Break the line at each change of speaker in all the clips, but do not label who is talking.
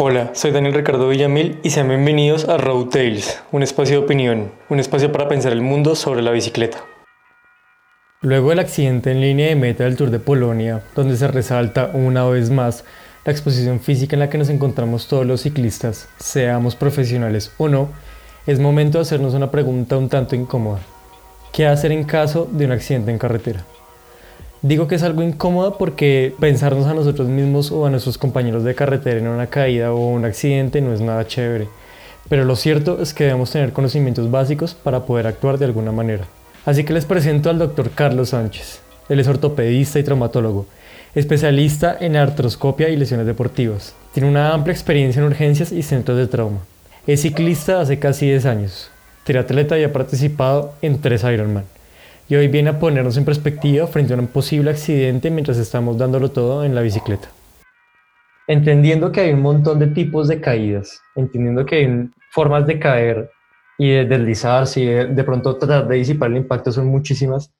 Hola, soy Daniel Ricardo Villamil y sean bienvenidos a Road Tales, un espacio de opinión, un espacio para pensar el mundo sobre la bicicleta. Luego del accidente en línea de meta del Tour de Polonia, donde se resalta una vez más la exposición física en la que nos encontramos todos los ciclistas, seamos profesionales o no, es momento de hacernos una pregunta un tanto incómoda. ¿Qué hacer en caso de un accidente en carretera? Digo que es algo incómodo porque pensarnos a nosotros mismos o a nuestros compañeros de carretera en una caída o un accidente no es nada chévere. Pero lo cierto es que debemos tener conocimientos básicos para poder actuar de alguna manera. Así que les presento al doctor Carlos Sánchez. Él es ortopedista y traumatólogo, especialista en artroscopia y lesiones deportivas. Tiene una amplia experiencia en urgencias y centros de trauma. Es ciclista hace casi 10 años. Triatleta y ha participado en tres Ironman y hoy viene a ponernos en perspectiva frente a un posible accidente mientras estamos dándolo todo en la bicicleta. Entendiendo que hay un montón de tipos de caídas, entendiendo que hay formas de caer y de deslizarse y de, pronto tratar de disipar el impacto son muchísimas,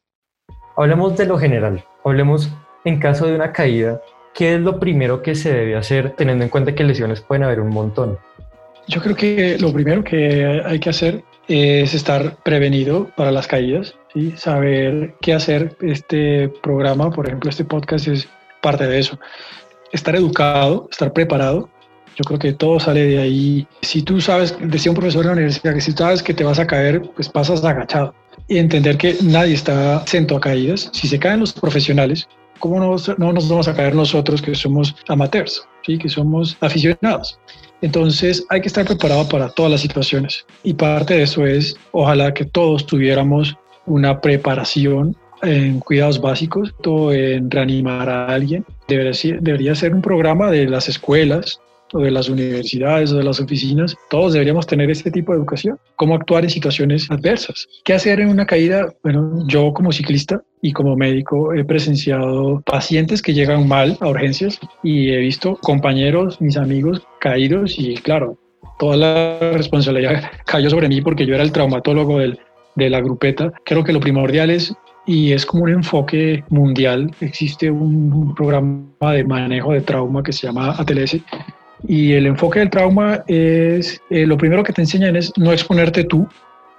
hablemos de lo general, hablemos en caso de una caída, ¿qué es lo primero que se debe hacer teniendo en cuenta que lesiones pueden haber un montón?
Yo creo que lo primero que hay que hacer es estar prevenido para las caídas, ¿sí? saber qué hacer. Este programa, por ejemplo, este podcast es parte de eso. Estar educado, estar preparado. Yo creo que todo sale de ahí. Si tú sabes, decía un profesor en la universidad, que si sabes que te vas a caer, pues pasas agachado. Y entender que nadie está exento a caídas. Si se caen los profesionales, ¿cómo no, no nos vamos a caer nosotros que somos amateurs, ¿sí? que somos aficionados? Entonces hay que estar preparado para todas las situaciones y parte de eso es ojalá que todos tuviéramos una preparación en cuidados básicos, todo en reanimar a alguien. Debería, debería ser un programa de las escuelas, o de las universidades o de las oficinas, todos deberíamos tener este tipo de educación. Cómo actuar en situaciones adversas. ¿Qué hacer en una caída? Bueno, yo como ciclista y como médico he presenciado pacientes que llegan mal a urgencias y he visto compañeros, mis amigos caídos y claro, toda la responsabilidad cayó sobre mí porque yo era el traumatólogo del, de la grupeta. Creo que lo primordial es y es como un enfoque mundial. Existe un, programa de manejo de trauma que se llama ATLS y el enfoque del trauma es, eh, lo primero que te enseñan es no exponerte tú.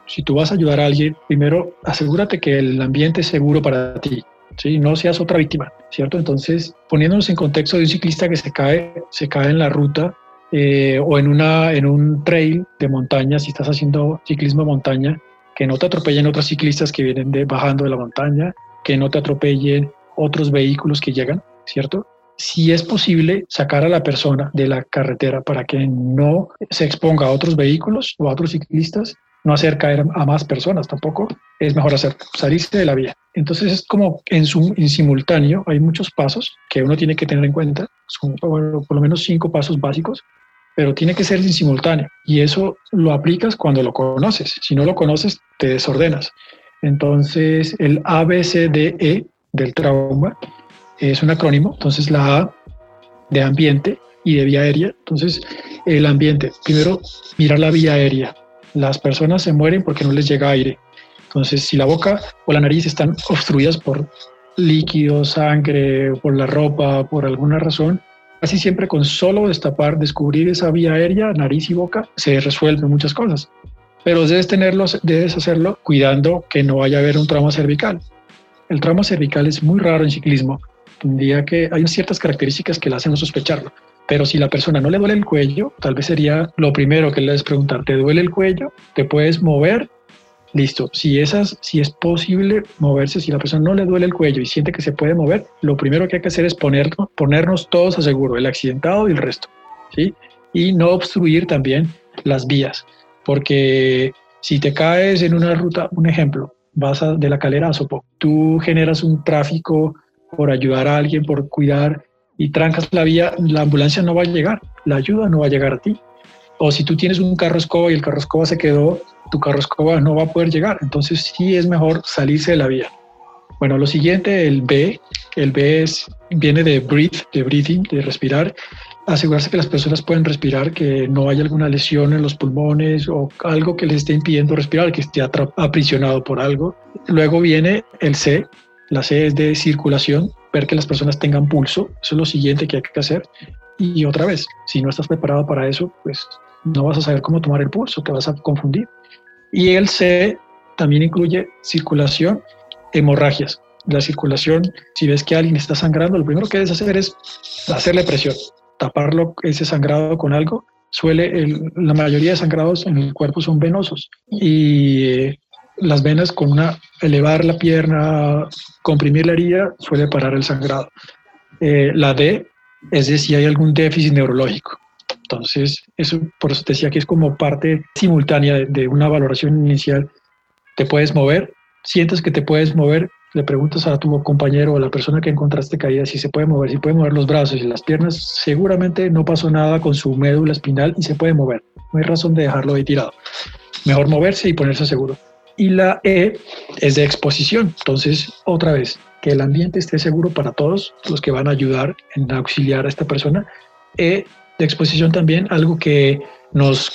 Si tú vas a ayudar a alguien, primero asegúrate que el ambiente es seguro para ti. ¿sí? No seas otra víctima, ¿cierto? Entonces, poniéndonos en contexto de un ciclista que se cae, se cae en la ruta eh, o en, una, en un trail de montaña, si estás haciendo ciclismo de montaña, que no te atropellen otros ciclistas que vienen bajando de la montaña, que no te atropellen otros vehículos que llegan, ¿cierto? si es posible sacar a la persona de la carretera para que no se exponga a otros vehículos o a otros ciclistas, no hacer caer a más personas tampoco, es mejor hacer, salirse de la vía. Entonces es como en, su, en simultáneo hay muchos pasos que uno tiene que tener en cuenta, son por lo menos cinco pasos básicos, pero tiene que ser en simultáneo y eso lo aplicas cuando lo conoces. Si no lo conoces, te desordenas. Entonces el ABCDE del trauma es un acrónimo, entonces la A de ambiente y de vía aérea. Entonces, el ambiente, primero, mirar la vía aérea. Las personas se mueren porque no les llega aire. Entonces, si la boca o la nariz están obstruidas por líquido, sangre, por la ropa, por alguna razón, casi siempre con solo destapar, descubrir esa vía aérea, nariz y boca, se resuelven muchas cosas. Pero debes tenerlos, debes hacerlo cuidando que no vaya a haber un trauma cervical. El trauma cervical es muy raro en ciclismo tendría que, hay ciertas características que le hacen sospecharlo. Pero si la persona no le duele el cuello, tal vez sería lo primero que le es preguntar, ¿te duele el cuello? ¿Te puedes mover? Listo. Si, esas, si es posible moverse, si la persona no le duele el cuello y siente que se puede mover, lo primero que hay que hacer es ponernos, todos a seguro, el accidentado y el resto. ¿sí? Y no obstruir también las vías. Porque si te caes en una ruta, un ejemplo, vas de la calera a tú generas un tráfico por ayudar a alguien, por cuidar y trancas la vía, la ambulancia no va a llegar, la ayuda no va a llegar a ti. O si tú tienes un carro escoba y el carro escoba se quedó, tu carro escoba no va a poder llegar. Entonces sí es mejor salirse de la vía. Bueno, lo siguiente, el B. El B es, viene de breathe, de breathing, de respirar. Asegurarse que las personas pueden respirar, que no haya alguna lesión en los pulmones o algo que les esté impidiendo respirar, que esté aprisionado por algo. Luego viene el C, la C es de circulación, ver que las personas tengan pulso, eso es lo siguiente que hay que hacer. Y otra vez, si no estás preparado para eso, pues no vas a saber cómo tomar el pulso, te vas a confundir. Y el C también incluye circulación, hemorragias. La circulación, si ves que alguien está sangrando, lo primero que debes hacer es hacerle presión, taparlo ese sangrado con algo. Suele, la mayoría de sangrados en el cuerpo son venosos y eh, las venas con una, elevar la pierna, comprimir la herida, suele parar el sangrado. Eh, la D es decir, si hay algún déficit neurológico. Entonces, eso por eso te decía que es como parte simultánea de, una valoración inicial. Te puedes mover, sientes que te puedes mover, le preguntas a tu compañero o a la persona que encontraste caída si se puede mover, si puede mover los brazos y las piernas, seguramente no pasó nada con su médula espinal y se puede mover. No hay razón de dejarlo ahí tirado. Mejor moverse y ponerse seguro. Y la E es de exposición. Entonces, otra vez, que el ambiente esté seguro para todos los que van a ayudar en auxiliar a esta persona. E de exposición también, algo que nos,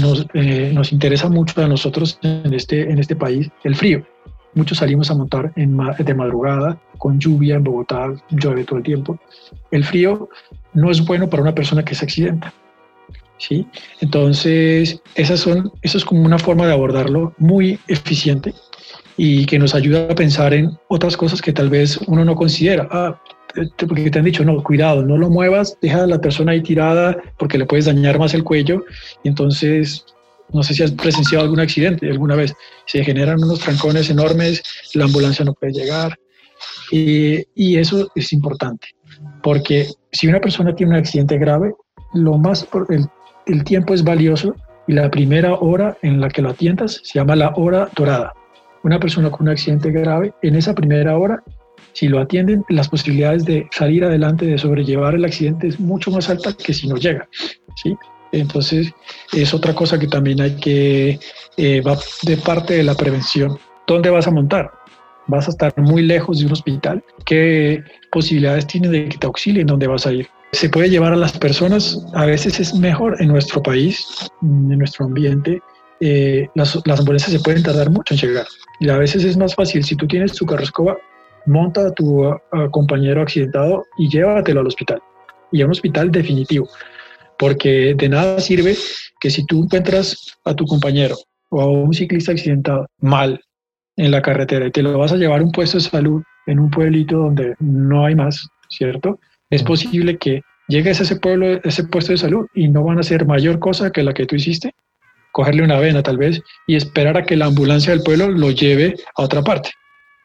nos, eh, nos, interesa mucho a nosotros en este, en este país, el frío. Muchos salimos a montar en, de madrugada, con lluvia en Bogotá, llueve todo el tiempo. El frío no es bueno para una persona que se accidenta. ¿sí? Entonces, esas eso es como una forma de abordarlo muy eficiente y que nos ayuda a pensar en otras cosas que tal vez uno no considera. Ah, porque te han dicho, no, cuidado, no lo muevas, deja a la persona ahí tirada porque le puedes dañar más el cuello. Y entonces, no sé si has presenciado algún accidente alguna vez. Se generan unos trancones enormes, la ambulancia no puede llegar. Y, y eso es importante, porque si una persona tiene un accidente grave, lo más, el, el tiempo es valioso y la primera hora en la que lo atiendas se llama la hora dorada una persona con un accidente grave, en esa primera hora, si lo atienden, las posibilidades de salir adelante, de sobrellevar el accidente es mucho más alta que si no llega. ¿sí? Entonces, es otra cosa que también hay que, eh, va de parte de la prevención. ¿Dónde vas a montar? ¿Vas a estar muy lejos de un hospital? ¿Qué posibilidades tienes de que te auxilien? ¿Dónde vas a ir? Se puede llevar a las personas, a veces es mejor en nuestro país, en nuestro ambiente, eh, las, ambulancias se pueden tardar mucho en llegar. Y a veces es más fácil, si tú tienes tu carroscoba, monta a tu compañero accidentado y llévatelo al hospital. Y a un hospital definitivo. Porque de nada sirve que si tú encuentras a tu compañero o a un ciclista accidentado mal en la carretera y te lo vas a llevar a un puesto de salud en un pueblito donde no hay más, ¿cierto? Es posible que llegues a ese pueblo, ese puesto de salud y no van a hacer mayor cosa que la que tú hiciste cogerle una vena tal vez y esperar a que la ambulancia del pueblo lo lleve a otra parte.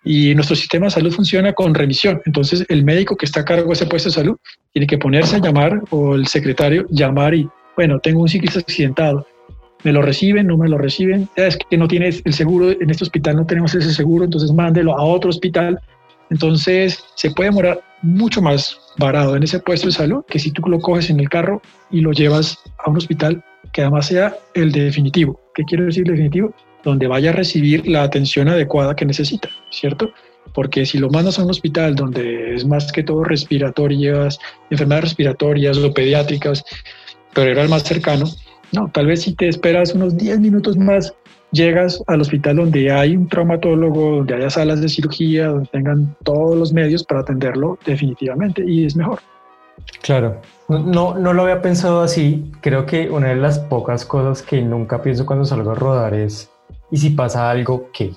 Y nuestro sistema de salud funciona con remisión. Entonces, el médico que está a cargo de ese puesto de salud tiene que ponerse a llamar o el secretario llamar y, bueno, tengo un ciclista accidentado. ¿Me lo reciben? ¿No me lo reciben? Es que no tienes el seguro, en este hospital no tenemos ese seguro, entonces mándelo a otro hospital. Entonces, se puede demorar mucho más varado en ese puesto de salud que si tú lo coges en el carro y lo llevas a un hospital que además sea el definitivo. ¿Qué quiero decir definitivo? Donde vaya a recibir la atención adecuada que necesita, ¿cierto? Porque si lo mandas a un hospital donde es más que todo respiratorias, enfermedades respiratorias o pediátricas, pero era el más cercano, no, tal vez si te esperas unos 10 minutos más, llegas al hospital donde hay un traumatólogo, donde haya salas de cirugía, donde tengan todos los medios para atenderlo definitivamente y es mejor.
Claro, no, no lo había pensado así. Creo que una de las pocas cosas que nunca pienso cuando salgo a rodar es, ¿y si pasa algo qué?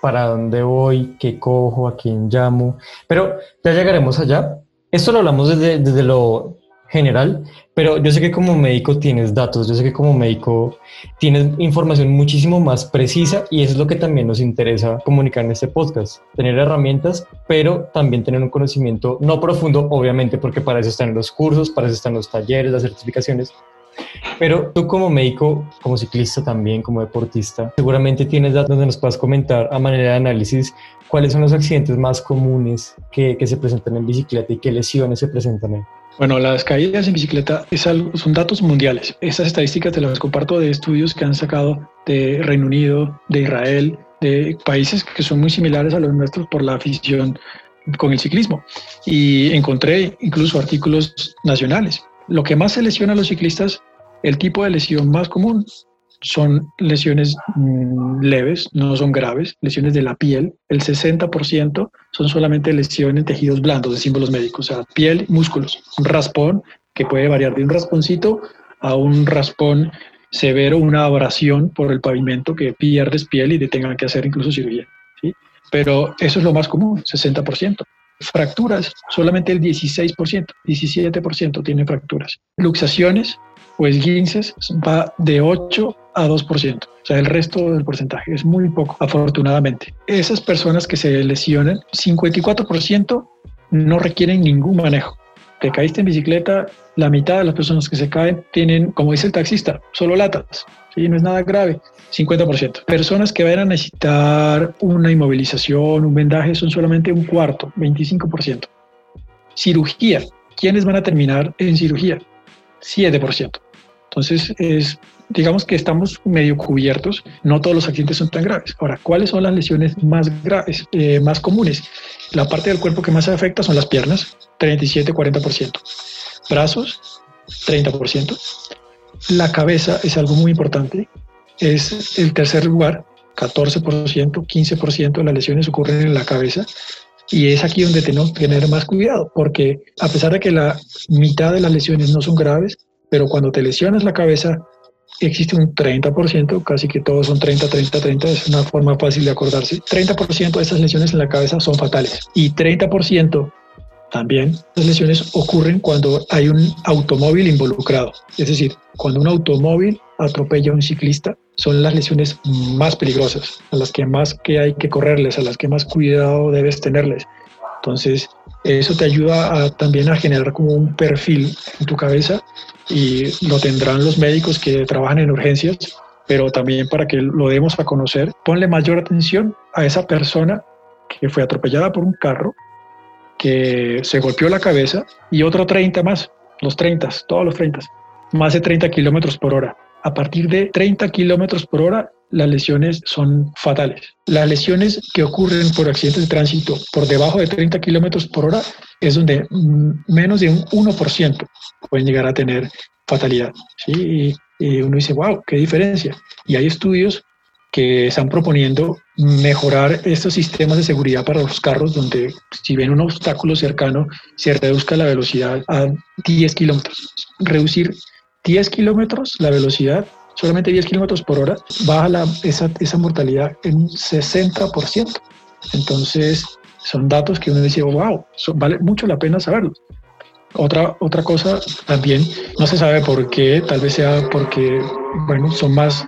¿Para dónde voy? ¿Qué cojo? ¿A quién llamo? Pero ya llegaremos allá. Esto lo hablamos desde, desde lo general, pero yo sé que como médico tienes datos, yo sé que como médico tienes información muchísimo más precisa y eso es lo que también nos interesa comunicar en este podcast, tener herramientas, pero también tener un conocimiento no profundo, obviamente, porque para eso están los cursos, para eso están los talleres, las certificaciones, pero tú como médico, como ciclista también, como deportista, seguramente tienes datos donde nos puedas comentar a manera de análisis cuáles son los accidentes más comunes que, que se presentan en bicicleta y qué lesiones se presentan ahí.
Bueno, las caídas en bicicleta es algo, son datos mundiales. Estas estadísticas te las comparto de estudios que han sacado de Reino Unido, de Israel, de países que son muy similares a los nuestros por la afición con el ciclismo. Y encontré incluso artículos nacionales. Lo que más se lesiona a los ciclistas, el tipo de lesión más común son lesiones mm, leves, no son graves, lesiones de la piel. El 60% son solamente lesiones en tejidos blandos, de símbolos médicos, o sea, piel, músculos, un raspón que puede variar de un rasponcito a un raspón severo, una abrasión por el pavimento que pierdes piel y te tengan que hacer incluso cirugía. ¿sí? Pero eso es lo más común, 60%. Fracturas, solamente el 16%, 17% tienen fracturas. Luxaciones o esguinces va de 8 a 2%. O sea, el resto del porcentaje es muy poco, afortunadamente. Esas personas que se lesionan, 54% no requieren ningún manejo. Te caíste en bicicleta, la mitad de las personas que se caen tienen, como dice el taxista, solo latas. ¿Sí? No es nada grave. 50%. Personas que vayan a necesitar una inmovilización, un vendaje, son solamente un cuarto, 25%. Cirugía. ¿Quiénes van a terminar en cirugía? 7%. Entonces, es, digamos que estamos medio cubiertos. No todos los accidentes son tan graves. Ahora, ¿cuáles son las lesiones más graves, eh, más comunes? La parte del cuerpo que más se afecta son las piernas, 37-40%. Brazos, 30%. La cabeza es algo muy importante, es el tercer lugar, 14%, 15% de las lesiones ocurren en la cabeza. Y es aquí donde tenemos que tener más cuidado, porque a pesar de que la mitad de las lesiones no son graves, pero cuando te lesionas la cabeza, existe un 30%, casi que todos son 30, 30, 30, es una forma fácil de acordarse. 30% de esas lesiones en la cabeza son fatales y 30% también las lesiones ocurren cuando hay un automóvil involucrado. Es decir, cuando un automóvil atropella a un ciclista, son las lesiones más peligrosas, a las que más que hay que correrles, a las que más cuidado debes tenerles. Entonces, eso te ayuda también a generar como un perfil en tu cabeza y lo tendrán los médicos que trabajan en urgencias, pero también para que lo demos a conocer, ponle mayor atención a esa persona que fue atropellada por un carro que se golpeó la cabeza y otro 30 más, los 30, todos los 30, más de 30 kilómetros por hora. A partir de 30 kilómetros por hora, las lesiones son fatales. Las lesiones que ocurren por accidentes de tránsito por debajo de 30 kilómetros por hora es donde mm, menos de un 1% pueden llegar a tener fatalidad. ¿sí? Y, uno dice, wow, qué diferencia. Y hay estudios que están proponiendo mejorar estos sistemas de seguridad para los carros, donde si ven un obstáculo cercano, se reduzca la velocidad a 10 kilómetros. Reducir 10 kilómetros la velocidad, solamente 10 kilómetros por hora, baja la, esa, esa mortalidad en un 60%. Entonces, son datos que uno dice, wow, vale mucho la pena saberlos. Otra, otra cosa también, no se sabe por qué, tal vez sea porque, bueno, son más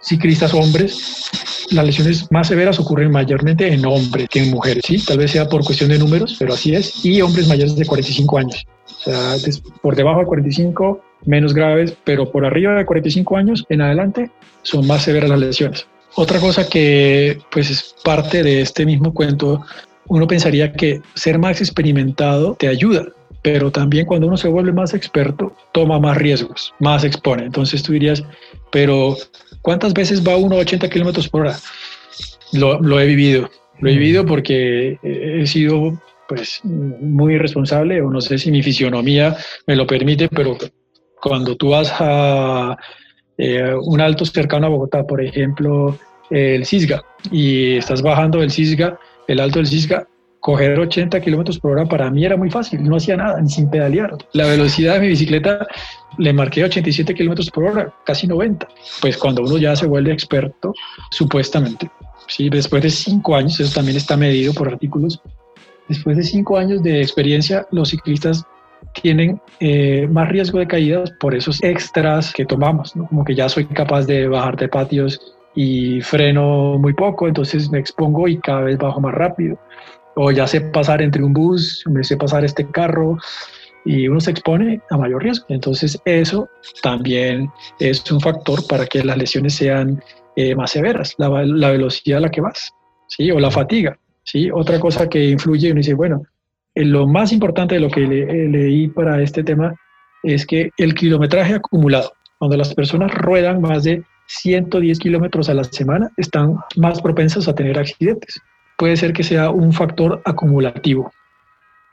ciclistas hombres, las lesiones más severas ocurren mayormente en hombres que en mujeres, ¿sí? Tal vez sea por cuestión de números, pero así es, y hombres mayores de 45 años. O sea, por debajo de 45, menos graves, pero por arriba de 45 años en adelante son más severas las lesiones. Otra cosa que pues es parte de este mismo cuento, uno pensaría que ser más experimentado te ayuda, pero también cuando uno se vuelve más experto, toma más riesgos, más expone. Entonces tú dirías, pero ¿cuántas veces va uno a 80 kilómetros por hora? Lo, he vivido, lo he mm. vivido porque he sido pues muy irresponsable o no sé si mi fisionomía me lo permite, pero cuando tú vas a eh, un alto cercano a Bogotá, por ejemplo, el Cisga, y estás bajando el Cisga, el alto del Cisga, coger 80 kilómetros por hora para mí era muy fácil, no hacía nada, ni sin pedalear. La velocidad de mi bicicleta le marqué 87 kilómetros por hora, casi 90. Pues cuando uno ya se vuelve experto, supuestamente, ¿sí? después de cinco años, eso también está medido por artículos, después de cinco años de experiencia, los ciclistas tienen eh, más riesgo de caídas por esos extras que tomamos, como que ya soy capaz de bajar de patios y freno muy poco, entonces me expongo y cada vez bajo más rápido o ya sé pasar entre un bus, me sé pasar este carro y uno se expone a mayor riesgo. Entonces eso también es un factor para que las lesiones sean eh, más severas, la, velocidad a la que vas, ¿sí? O la fatiga, ¿sí? Otra cosa que influye, uno dice, bueno, eh, lo más importante de lo que eh, leí para este tema es que el kilometraje acumulado, cuando las personas ruedan más de 110 kilómetros a la semana, están más propensas a tener accidentes puede ser que sea un factor acumulativo.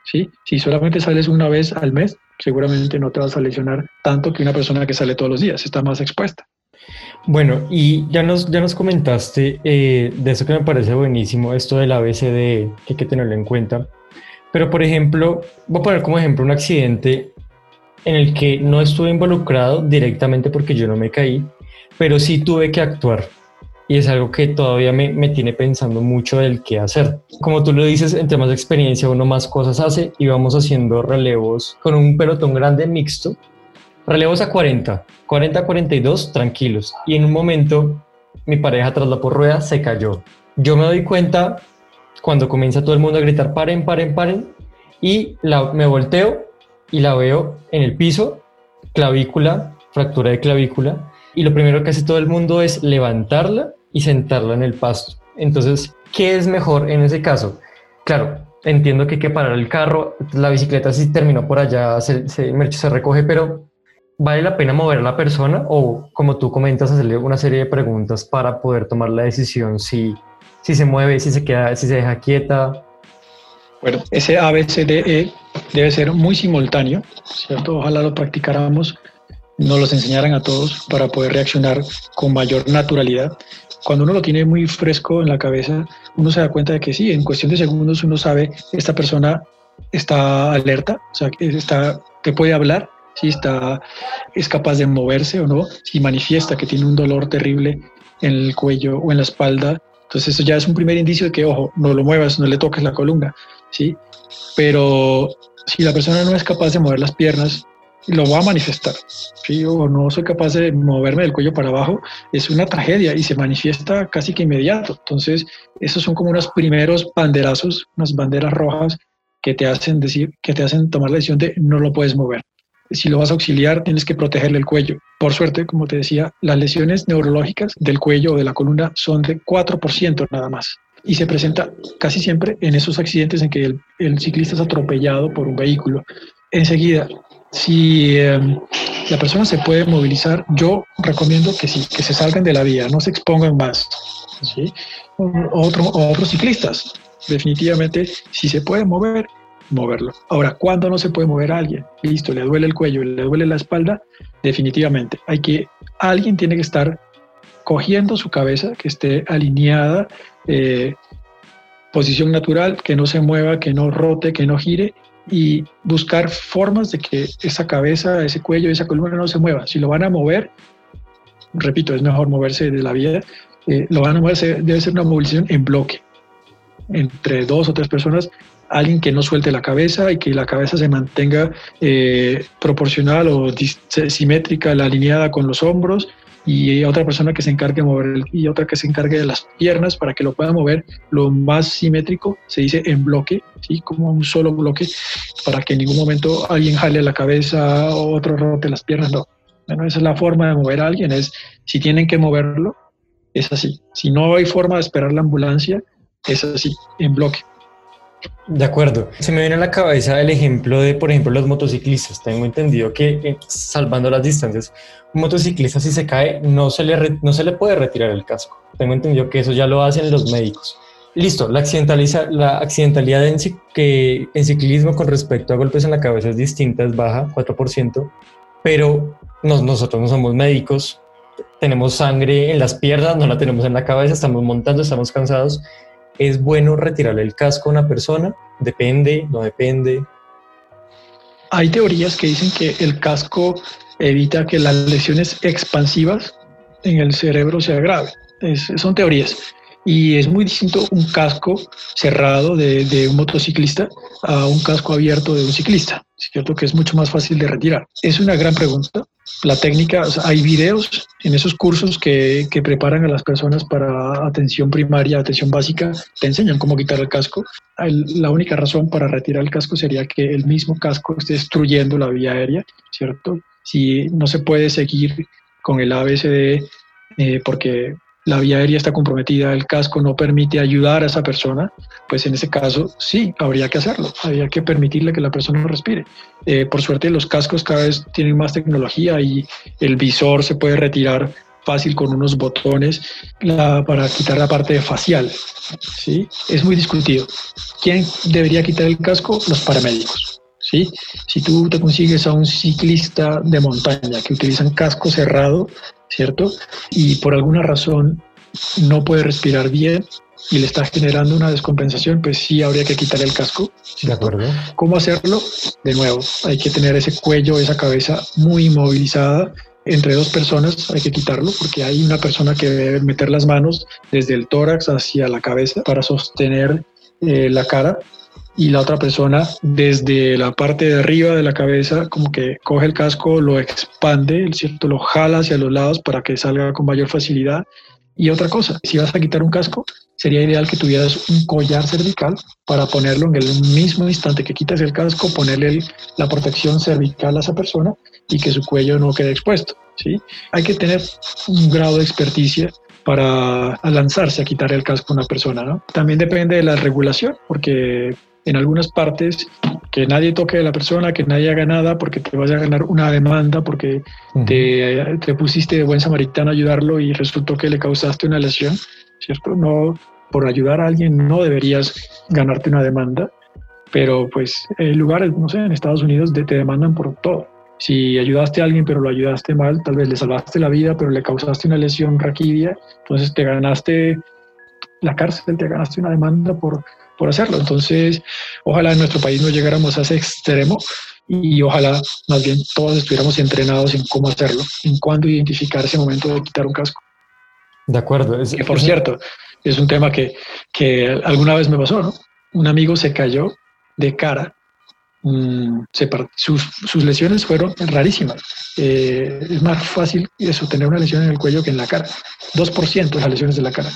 ¿sí? Si solamente sales una vez al mes, seguramente no te vas a lesionar tanto que una persona que sale todos los días, está más expuesta.
Bueno, y ya nos, ya nos comentaste eh, de eso que me parece buenísimo, esto del ABCD, que hay que tenerlo en cuenta. Pero, por ejemplo, voy a poner como ejemplo un accidente en el que no estuve involucrado directamente porque yo no me caí, pero sí tuve que actuar. Y es algo que todavía me, me tiene pensando mucho del qué hacer. Como tú lo dices, en temas de experiencia uno más cosas hace y vamos haciendo relevos con un pelotón grande mixto. Relevos a 40, 40 a 42, tranquilos. Y en un momento mi pareja tras la por rueda se cayó. Yo me doy cuenta cuando comienza todo el mundo a gritar paren, paren, paren y me volteo y la veo en el piso, clavícula, fractura de clavícula, y lo primero que hace todo el mundo es levantarla y sentarla en el pasto. Entonces, ¿qué es mejor en ese caso? Claro, entiendo que hay que parar el carro, la bicicleta si terminó por allá, se, se, se recoge, pero ¿vale la pena mover a la persona o, como tú comentas, hacerle una serie de preguntas para poder tomar la decisión si, si se mueve, si se queda, si se deja quieta?
Bueno, ese ABCDE debe ser muy simultáneo, ¿cierto? Ojalá lo practicáramos, nos los enseñaran a todos para poder reaccionar con mayor naturalidad. Cuando uno lo tiene muy fresco en la cabeza, uno se da cuenta de que sí, en cuestión de segundos uno sabe esta persona está alerta, o sea, está, que puede hablar, si está, es capaz de moverse o no, si manifiesta que tiene un dolor terrible en el cuello o en la espalda. Entonces eso ya es un primer indicio de que, ojo, no lo muevas, no le toques la columna, ¿sí? Pero si la persona no es capaz de mover las piernas, lo va a manifestar. ¿sí? O no soy capaz de moverme del cuello para abajo, es una tragedia y se manifiesta casi que inmediato. Entonces, esos son como unos primeros banderazos, unas banderas rojas que te hacen decir, que te hacen tomar la decisión de no lo puedes mover. Si lo vas a auxiliar, tienes que protegerle el cuello. Por suerte, como te decía, las lesiones neurológicas del cuello o de la columna son de 4% nada más y se presenta casi siempre en esos accidentes en que el, ciclista es atropellado por un vehículo. Enseguida, si em, la persona se puede movilizar, yo recomiendo que sí, que se salgan de la vía, no se expongan más. ¿sí? Otro, otros ciclistas, definitivamente, si se puede mover, moverlo. Ahora, ¿cuándo no se puede mover a alguien? Listo, le duele el cuello, le duele la espalda, definitivamente. Hay que, alguien tiene que estar cogiendo su cabeza, que esté alineada, eh, posición natural, que no se mueva, que no rote, que no gire y buscar formas de que esa cabeza, ese cuello, esa columna no se mueva. Si lo van a mover, repito, es mejor moverse de la vía, eh, lo van a mover, debe ser una movilización en bloque, entre dos o tres personas, alguien que no suelte la cabeza y que la cabeza se mantenga eh, proporcional o simétrica, alineada con los hombros y otra persona que se encargue de mover y otra que se encargue de las piernas para que lo pueda mover lo más simétrico, se dice en bloque, ¿sí? como un solo bloque, para que en ningún momento alguien jale la cabeza o otro rote las piernas, no. Bueno, esa es la forma de mover a alguien, es si tienen que moverlo, es así. Si no hay forma de esperar la ambulancia, es así, en bloque.
De acuerdo. Se me viene a la cabeza el ejemplo de, por ejemplo, los motociclistas. Tengo entendido que, salvando las distancias, un motociclista si se cae no se, le no se le puede retirar el casco. Tengo entendido que eso ya lo hacen los médicos. Listo, la, la accidentalidad en, que, en ciclismo con respecto a golpes en la cabeza es distinta, es baja, 4%, pero nosotros no somos médicos, tenemos sangre en las piernas, no la tenemos en la cabeza, estamos montando, estamos cansados ¿Es bueno retirarle el casco a una persona? ¿Depende? ¿No depende?
Hay teorías que dicen que el casco evita que las lesiones expansivas en el cerebro se agraven. son teorías. Y es muy distinto un casco cerrado de, un motociclista a un casco abierto de un ciclista, ¿cierto? Que es mucho más fácil de retirar. Es una gran pregunta. La técnica, hay videos en esos cursos que, que, preparan a las personas para atención primaria, atención básica, te enseñan cómo quitar el casco. la única razón para retirar el casco sería que el mismo casco esté destruyendo la vía aérea, ¿cierto? Si no se puede seguir con el ABCD eh, porque la vía aérea está comprometida, el casco no permite ayudar a esa persona, pues en ese caso sí, habría que hacerlo, habría que permitirle que la persona respire. Eh, por suerte los cascos cada vez tienen más tecnología y el visor se puede retirar fácil con unos botones para quitar la parte facial. ¿sí? Es muy discutido. ¿Quién debería quitar el casco? Los paramédicos. ¿sí? Si tú te consigues a un ciclista de montaña que utilizan casco cerrado, ¿cierto? Y por alguna razón no puede respirar bien y le está generando una descompensación, pues sí habría que quitar el casco.
De acuerdo.
¿Cómo hacerlo? De nuevo, hay que tener ese cuello, esa cabeza muy inmovilizada. Entre dos personas hay que quitarlo porque hay una persona que debe meter las manos desde el tórax hacia la cabeza para sostener eh, la cara y la otra persona desde la parte de arriba de la cabeza como que coge el casco, lo expande, ¿cierto? lo jala hacia los lados para que salga con mayor facilidad. Y otra cosa, si vas a quitar un casco, sería ideal que tuvieras un collar cervical para ponerlo en el mismo instante que quitas el casco, ponerle la protección cervical a esa persona y que su cuello no quede expuesto. ¿sí? Hay que tener un grado de experticia para lanzarse a quitar el casco a una persona. ¿no? También depende de la regulación, porque en algunas partes que nadie toque a la persona, que nadie haga nada porque te vas a ganar una demanda, porque te, te, pusiste de buen samaritano a ayudarlo y resultó que le causaste una lesión, ¿cierto? No, por ayudar a alguien no deberías ganarte una demanda, pero pues en lugares, no sé, en Estados Unidos te demandan por todo. Si ayudaste a alguien pero lo ayudaste mal, tal vez le salvaste la vida pero le causaste una lesión raquidia, entonces te ganaste la cárcel, te ganaste una demanda por por hacerlo. Entonces, ojalá en nuestro país no llegáramos a ese extremo y ojalá más bien todos estuviéramos entrenados en cómo hacerlo, en cuándo identificar ese momento de quitar un casco.
De acuerdo.
Es, que por cierto, es un tema que, que alguna vez me pasó, ¿no? Un amigo se cayó de cara Mm, sus, sus, lesiones fueron rarísimas. Eh, es más fácil eso, tener una lesión en el cuello que en la cara. 2% de las lesiones de la cara.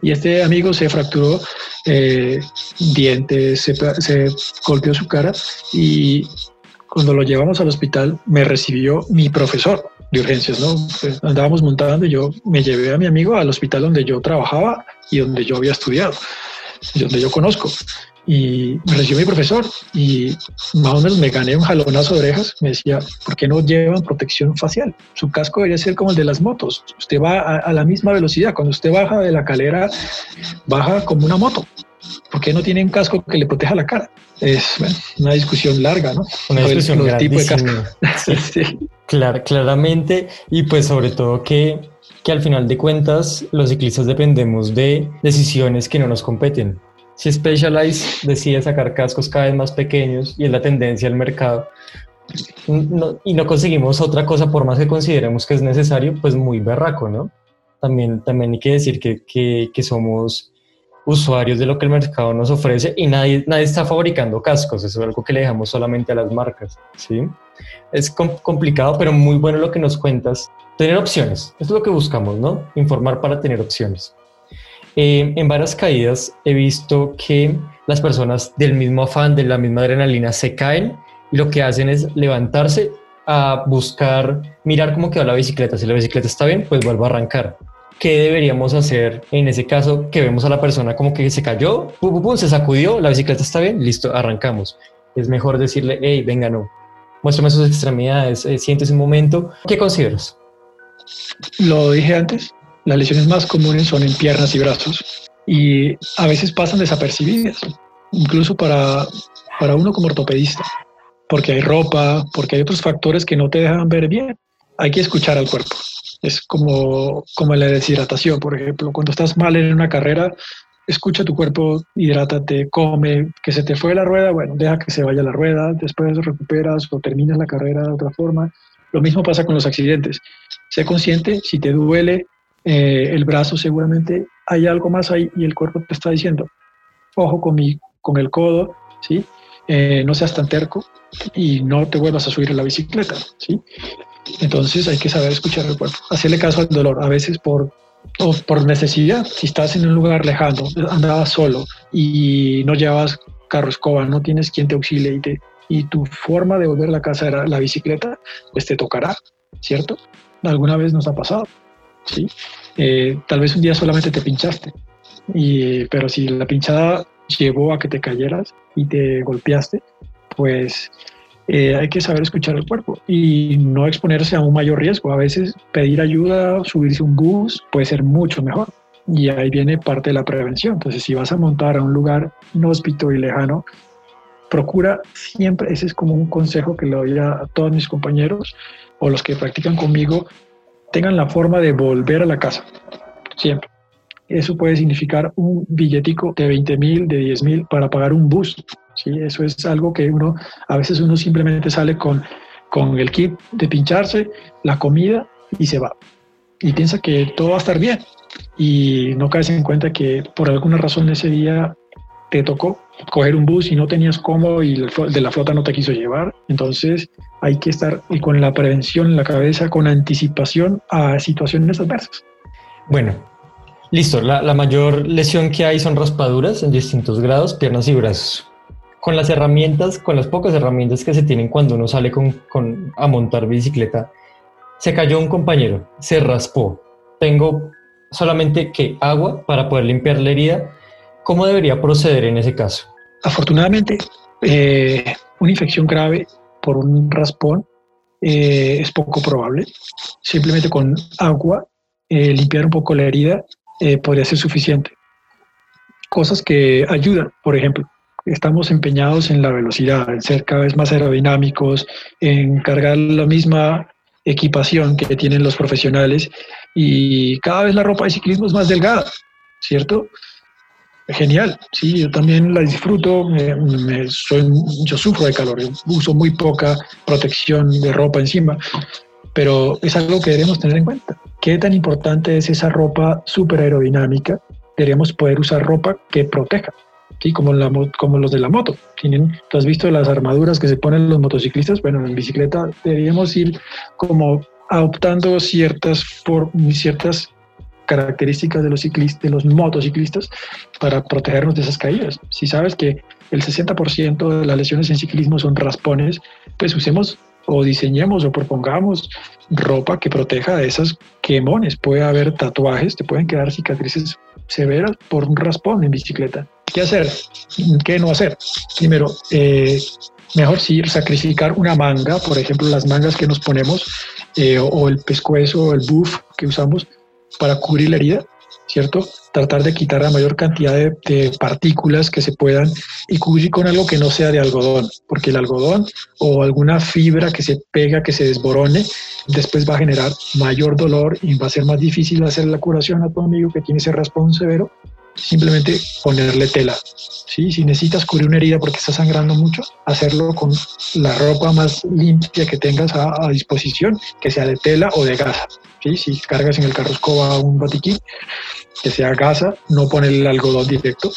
Y este amigo se fracturó eh, dientes, se, se, golpeó su cara y cuando lo llevamos al hospital me recibió mi profesor de urgencias, ¿no? Pues andábamos montando y yo me llevé a mi amigo al hospital donde yo trabajaba y donde yo había estudiado, donde yo conozco y me recibió mi profesor y más o menos me gané un jalonazo de orejas. Me decía, ¿por qué no llevan protección facial? Su casco debería ser como el de las motos. Usted va a, la misma velocidad. Cuando usted baja de la calera, baja como una moto. ¿Por qué no tiene un casco que le proteja la cara? Es una discusión larga, ¿no?
Una discusión el, tipo de casco. sí. claramente, y pues sobre todo que, que al final de cuentas los ciclistas dependemos de decisiones que no nos competen si Specialized decide sacar cascos cada vez más pequeños y es la tendencia del mercado, y no conseguimos otra cosa por más que consideremos que es necesario, pues muy berraco, ¿no? También, también hay que decir que, que, que, somos usuarios de lo que el mercado nos ofrece y nadie, nadie está fabricando cascos, eso es algo que le dejamos solamente a las marcas, ¿sí? Es complicado, pero muy bueno lo que nos cuentas. Tener opciones, es lo que buscamos, ¿no? Informar para tener opciones. Eh, en varias caídas he visto que las personas del mismo afán, de la misma adrenalina, se caen y lo que hacen es levantarse a buscar, mirar cómo quedó la bicicleta. Si la bicicleta está bien, pues vuelvo a arrancar. ¿Qué deberíamos hacer en ese caso que vemos a la persona como que se cayó, se sacudió, la bicicleta está bien, listo, arrancamos? Es mejor decirle, hey, venga, no, muéstrame sus extremidades, eh, sientes un momento. ¿Qué consideras?
Lo dije antes, las lesiones más comunes son en piernas y brazos y a veces pasan desapercibidas, incluso para, para uno como ortopedista, porque hay ropa, porque hay otros factores que no te dejan ver bien. Hay que escuchar al cuerpo. Es como, como la deshidratación, por ejemplo. Cuando estás mal en una carrera, escucha tu cuerpo, hidrátate, come, que se te fue la rueda, bueno, deja que se vaya la rueda, después recuperas o terminas la carrera de otra forma. Lo mismo pasa con los accidentes. Sé consciente, si te duele, eh, el brazo seguramente hay algo más ahí y el cuerpo te está diciendo, ojo con, mi, con el codo, ¿sí? Eh, no seas tan terco y no te vuelvas a subir la bicicleta, ¿sí? Entonces hay que saber escuchar el cuerpo, hacerle caso al dolor, a veces por, por necesidad, si estás en un lugar lejano, andabas solo y no llevas carro escoba, no tienes quien te auxilie y, te, y tu forma de volver a la casa era la bicicleta, pues te tocará, ¿cierto? Alguna vez nos ha pasado. ¿Sí? Eh, tal vez un día solamente te pinchaste, y, pero si la pinchada llevó a que te cayeras y te golpeaste, pues eh, hay que saber escuchar el cuerpo y no exponerse a un mayor riesgo. A veces pedir ayuda, subirse un bus puede ser mucho mejor. Y ahí viene parte de la prevención. Entonces, si vas a montar a un lugar inhóspito y lejano, procura siempre, ese es como un consejo que le doy a todos mis compañeros o los que practican conmigo, tengan la forma de volver a la casa, siempre. eso puede significar un billetico de 20 mil, de 10 mil para pagar un bus. ¿sí? Eso es algo que uno, a veces uno simplemente sale con, con el kit de pincharse, la comida y se va. Y piensa que todo va a estar bien. Y no caes en cuenta que por alguna razón ese día te tocó coger un bus y no tenías cómo y de la flota no te quiso llevar. Entonces hay que estar con la prevención en la cabeza, con anticipación a situaciones adversas.
Bueno, listo. La, la mayor lesión que hay son raspaduras en distintos grados, piernas y brazos. Con las herramientas, con las pocas herramientas que se tienen cuando uno sale con, con, a montar bicicleta, se cayó un compañero, se raspó. Tengo solamente que agua para poder limpiar la herida. ¿Cómo debería proceder en ese caso?
Afortunadamente, eh, una infección grave por un raspón eh, es poco probable. Simplemente con agua, eh, limpiar un poco la herida podría ser suficiente. Cosas que ayudan, por ejemplo, estamos empeñados en la velocidad, en ser cada vez más aerodinámicos, en cargar la misma equipación que tienen los profesionales y cada vez la ropa de ciclismo es más delgada, ¿cierto? Genial, sí, yo también la disfruto, soy, yo sufro de calor, uso muy poca protección de ropa encima, pero es algo que debemos tener en cuenta. ¿Qué tan importante es esa ropa súper aerodinámica? Deberíamos poder usar ropa que proteja, ¿sí? como los de la moto. Tienen, ¿Tú has visto las armaduras que se ponen los motociclistas? Bueno, en bicicleta deberíamos ir como adoptando ciertas, por, ciertas características de los, ciclistas, de los motociclistas para protegernos de esas caídas. Si sabes que el 60% de las lesiones en ciclismo son raspones, pues usemos o diseñemos o propongamos ropa que proteja de esas quemones. Puede haber tatuajes, te pueden quedar cicatrices severas por un raspón en bicicleta. ¿Qué hacer? ¿Qué no hacer? Primero, eh, mejor sí sacrificar una manga, por ejemplo, las mangas que nos ponemos eh, o el pescuezo o el buff que usamos para cubrir la herida, ¿cierto? Tratar de quitar la mayor cantidad de, partículas que se puedan y cubrir con algo que no sea de algodón, porque el algodón o alguna fibra que se pega, que se desborone, después va a generar mayor dolor y va a ser más difícil hacer la curación a tu amigo que tiene ese raspón severo simplemente ponerle tela. ¿sí? Si necesitas cubrir una herida porque está sangrando mucho, hacerlo con la ropa más limpia que tengas a, disposición, que sea de tela o de gasa. ¿sí? Si cargas en el carro escoba un botiquín, que sea gasa, no ponerle el algodón directo.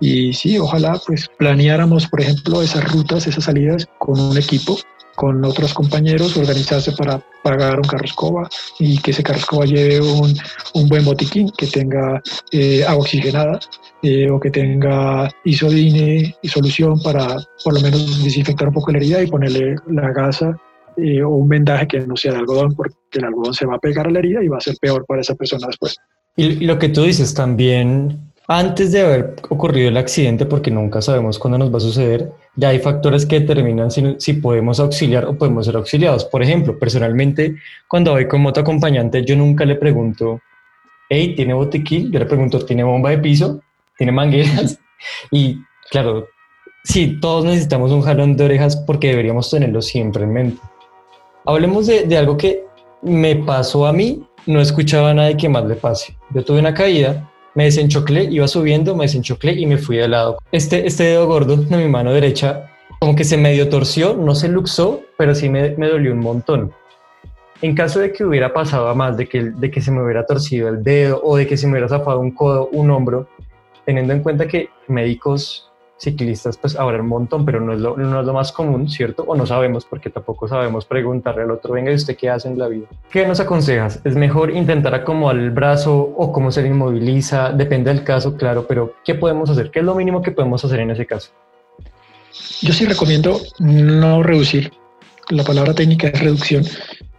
Y sí, ojalá pues planeáramos, por ejemplo, esas rutas, esas salidas con un equipo con otros compañeros, organizarse para pagar un carro escoba y que ese carro escoba lleve un, un buen botiquín, que tenga eh, agua oxigenada eh, o que tenga isodine y solución para por lo menos desinfectar un poco la herida y ponerle la gasa eh, o un vendaje que no sea de algodón, porque el algodón se va a pegar a la herida y va a ser peor para esa persona después.
Y lo que tú dices también antes de haber ocurrido el accidente, porque nunca sabemos cuándo nos va a suceder, ya hay factores que determinan si, podemos auxiliar o podemos ser auxiliados. Por ejemplo, personalmente, cuando voy con moto acompañante, yo nunca le pregunto, hey, ¿tiene botiquín? Yo le pregunto, ¿tiene bomba de piso? ¿Tiene mangueras? y claro, sí, todos necesitamos un jalón de orejas porque deberíamos tenerlo siempre en mente. Hablemos de, de algo que me pasó a mí, no escuchaba a nadie que más le pase. Yo tuve una caída me desenchoclé, iba subiendo, me desenchoclé y me fui de lado. Este, este dedo gordo de mi mano derecha como que se medio torció, no se luxó, pero sí me, me dolió un montón. En caso de que hubiera pasado a más, de que, de que se me hubiera torcido el dedo o de que se me hubiera zafado un codo, un hombro, teniendo en cuenta que médicos ciclistas pues habrá un montón, pero no es, lo, más común, ¿cierto? O no sabemos porque tampoco sabemos preguntarle al otro, venga, ¿y usted qué hace en la vida? ¿Qué nos aconsejas? ¿Es mejor intentar acomodar el brazo o cómo se le inmoviliza? Depende del caso, claro, pero ¿qué podemos hacer? ¿Qué es lo mínimo que podemos hacer en ese caso?
Yo sí recomiendo no reducir, la palabra técnica es reducción,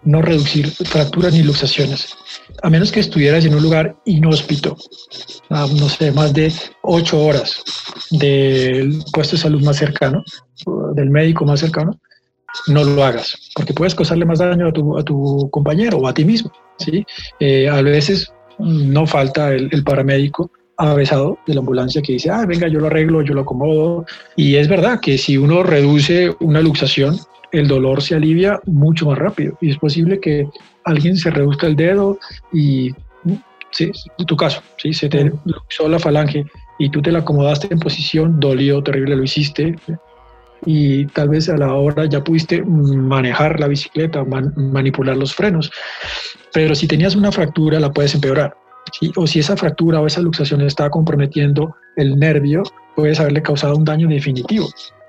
no reducir fracturas ni luxaciones, a menos que estuvieras en un lugar inhóspito, no sé, más de ocho horas del puesto de salud más cercano, del médico más cercano, no lo hagas, porque puedes causarle más daño a tu, a tu compañero o a ti mismo. ¿sí? Eh, a veces no falta el, el paramédico avesado de la ambulancia que dice, ah, venga, yo lo arreglo, yo lo acomodo. Y es verdad que si uno reduce una luxación, el dolor se alivia mucho más rápido y es posible que alguien se reduzca el dedo y sí, en tu caso, ¿sí? se te luxó la falange y tú te la acomodaste en posición, dolió, terrible, lo hiciste, y tal vez a la hora ya pudiste manejar la bicicleta, manipular los frenos, pero si tenías una fractura la puedes empeorar. O si esa fractura o esa luxación está comprometiendo el nervio, puedes haberle causado un daño definitivo.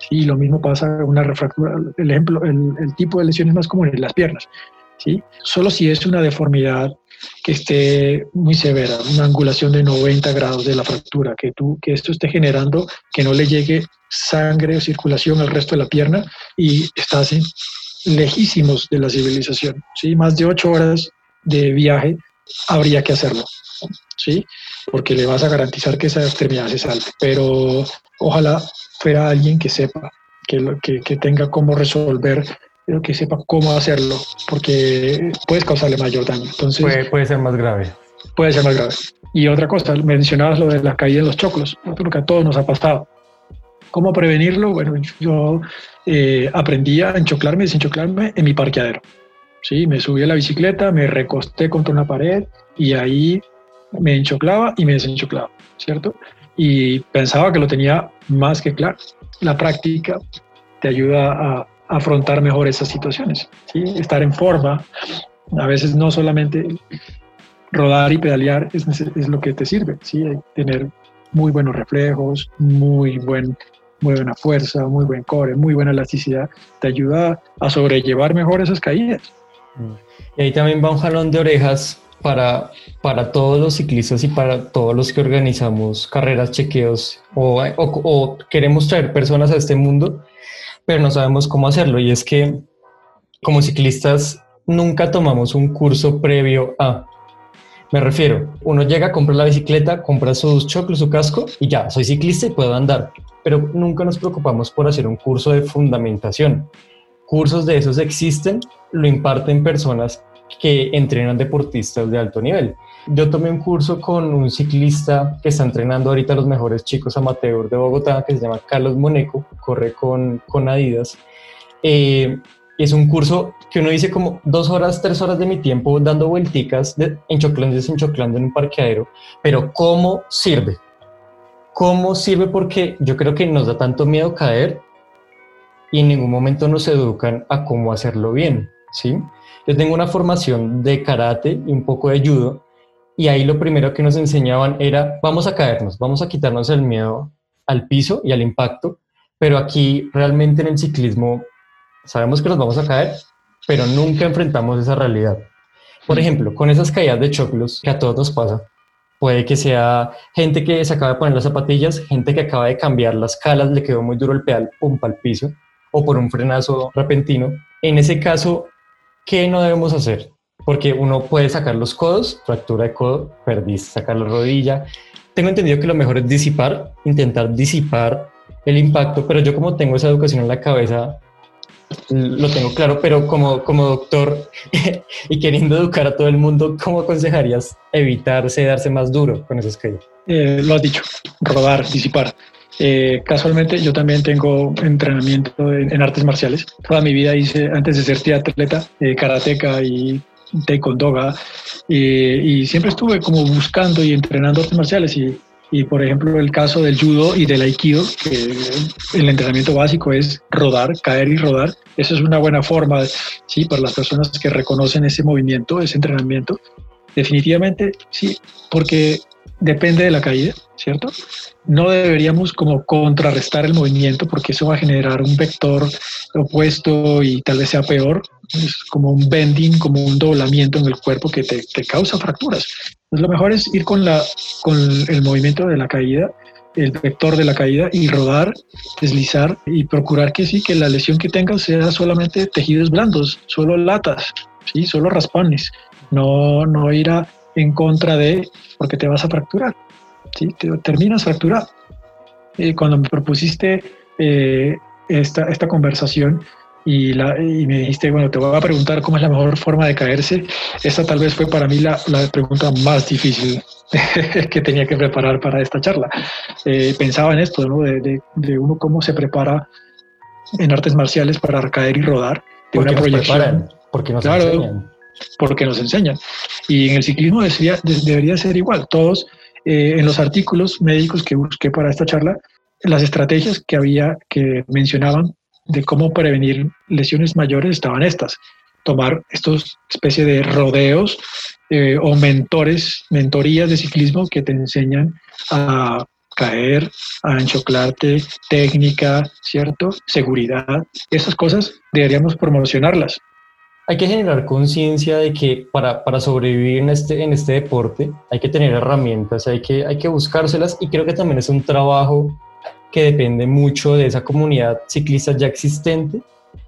¿sí? Lo mismo pasa con una refractura. El ejemplo, el, el tipo de lesiones más comunes, las piernas. ¿sí? Solo si es una deformidad que esté muy severa, una angulación de 90 grados de la fractura, que, tú, que esto esté generando que no le llegue sangre o circulación al resto de la pierna y estás lejísimos de la civilización. ¿sí? Más de ocho horas de viaje habría que hacerlo, ¿sí? porque le vas a garantizar que esa extremidad se salve. Pero ojalá fuera alguien que sepa, que, que, que tenga cómo resolver que sepa cómo hacerlo, porque puedes causarle mayor daño. Entonces,
puede, puede ser más grave.
Puede ser más grave. Y otra cosa, mencionabas lo de la caída de los choclos, creo que a todos nos ha pasado. ¿Cómo prevenirlo? Bueno, yo eh, aprendí a enchoclarme y desenchoclarme en mi parqueadero. ¿Sí? Me subí a la bicicleta, me recosté contra una pared y ahí me enchoclaba y me desenchoclaba, ¿cierto? Y pensaba que lo tenía más que claro. La práctica te ayuda a, afrontar mejor esas situaciones, estar en forma. A veces no solamente rodar y pedalear es, es lo que te sirve, tener muy buenos reflejos, muy, buen, muy buena fuerza, muy buen core, muy buena elasticidad, te ayuda a sobrellevar mejor esas caídas.
Y ahí también va un jalón de orejas para, para todos los ciclistas y para todos los que organizamos carreras, chequeos o, o, o queremos traer personas a este mundo pero no sabemos cómo hacerlo. Y es que como ciclistas nunca tomamos un curso previo a... Me refiero, uno llega, compra la bicicleta, compra sus choclos, su casco y ya, soy ciclista y puedo andar. Pero nunca nos preocupamos por hacer un curso de fundamentación. Cursos de esos existen, lo imparten personas que entrenan deportistas de alto nivel. Yo tomé un curso con un ciclista que está entrenando ahorita a los mejores chicos amateur de Bogotá, que se llama Carlos Moneco, corre con, con Adidas. Eh, es un curso que uno dice como dos horas, tres horas de mi tiempo dando vuelticas, de, enchoclando y en un parqueadero, pero ¿cómo sirve? ¿Cómo sirve? Porque yo creo que nos da tanto miedo caer y en ningún momento nos educan a cómo hacerlo bien, ¿sí? Yo tengo una formación de karate y un poco de judo y ahí lo primero que nos enseñaban era, vamos a caernos, vamos a quitarnos el miedo al piso y al impacto, pero aquí realmente en el ciclismo sabemos que nos vamos a caer, pero nunca enfrentamos esa realidad. Por ejemplo, con esas caídas de choclos que a todos nos pasa, puede que sea gente que se acaba de poner las zapatillas, gente que acaba de cambiar las calas, le quedó muy duro el pedal, pum, al piso, o por un frenazo repentino. En ese caso, ¿qué no debemos hacer? Porque uno puede sacar los codos, fractura de codo, perdiste, sacar la rodilla. Tengo entendido que lo mejor es disipar, intentar disipar el impacto, pero yo como tengo esa educación en la cabeza, lo tengo claro, pero como, como doctor y queriendo educar a todo el mundo, ¿cómo aconsejarías evitarse, darse más duro con esas caídas?
Eh, lo has dicho, rodar, disipar. Eh, casualmente yo también tengo entrenamiento en, artes marciales. Toda mi vida hice, antes de ser triatleta, eh, karateca y taekwondo, y, y siempre estuve como buscando y entrenando artes marciales y, por ejemplo el caso del judo y del aikido, el entrenamiento básico es rodar, caer y rodar. Esa es una buena forma, sí, para las personas que reconocen ese movimiento, ese entrenamiento. Definitivamente sí, porque depende de la caída, ¿cierto? No deberíamos como contrarrestar el movimiento porque eso va a generar un vector opuesto y tal vez sea peor, es como un bending, como un doblamiento en el cuerpo que te, causa fracturas. Entonces, lo mejor es ir con, la, con el movimiento de la caída, el vector de la caída y rodar, deslizar y procurar que sí, que la lesión que tengas sea solamente tejidos blandos, solo latas, ¿sí? solo raspones, no, no ir a en contra de, porque te vas a fracturar, ¿sí? te terminas fracturado. Y cuando me propusiste eh, esta, esta conversación y, la, y me dijiste, bueno, te voy a preguntar cómo es la mejor forma de caerse, esta tal vez fue para mí la, la pregunta más difícil que tenía que preparar para esta charla. Eh, pensaba en esto, ¿no? de, de, uno cómo se prepara en artes marciales para caer y rodar.
De una proyección. porque nos claro,
porque nos enseñan. Y en el ciclismo debería, ser igual. Todos, eh, en los artículos médicos que busqué para esta charla, las estrategias que había que mencionaban de cómo prevenir lesiones mayores estaban estas. Tomar estos especie de rodeos eh, o mentores, mentorías de ciclismo que te enseñan a caer, a enchoclarte, técnica, ¿cierto? Seguridad. Esas cosas deberíamos promocionarlas.
Hay que generar conciencia de que para, para, sobrevivir en este, en este deporte hay que tener herramientas, hay que, hay que buscárselas y creo que también es un trabajo que depende mucho de esa comunidad ciclista ya existente,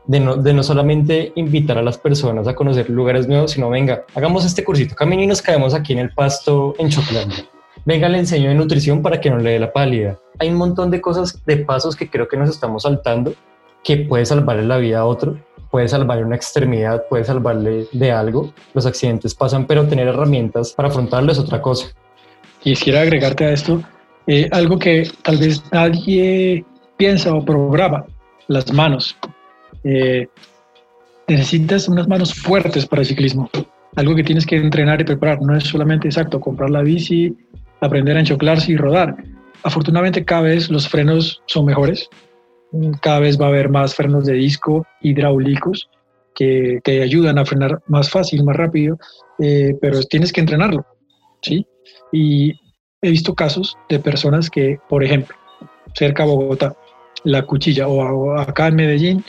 de no, de no solamente invitar a las personas a conocer lugares nuevos, sino venga, hagamos este cursito, camino y nos caemos aquí en el pasto en Choclán. Venga, le enseño de nutrición para que no le dé la pálida. Hay un montón de cosas, de pasos que creo que nos estamos saltando, que puede salvarle la vida a otro, puede salvarle una extremidad, puede salvarle de algo. Los accidentes pasan, pero tener herramientas para afrontarlo es otra cosa.
Quisiera agregarte a esto eh, algo que tal vez nadie piensa o programa, las manos. Eh, necesitas unas manos fuertes para el ciclismo, algo que tienes que entrenar y preparar. No es solamente exacto comprar la bici, aprender a enchoclarse y rodar. Afortunadamente cada vez los frenos son mejores, cada vez va a haber más frenos de disco hidráulicos que te ayudan a frenar más fácil, más rápido, eh, pero tienes que entrenarlo, ¿sí? Y he visto casos de personas que, por ejemplo, cerca de Bogotá, la cuchilla, o acá en Medellín,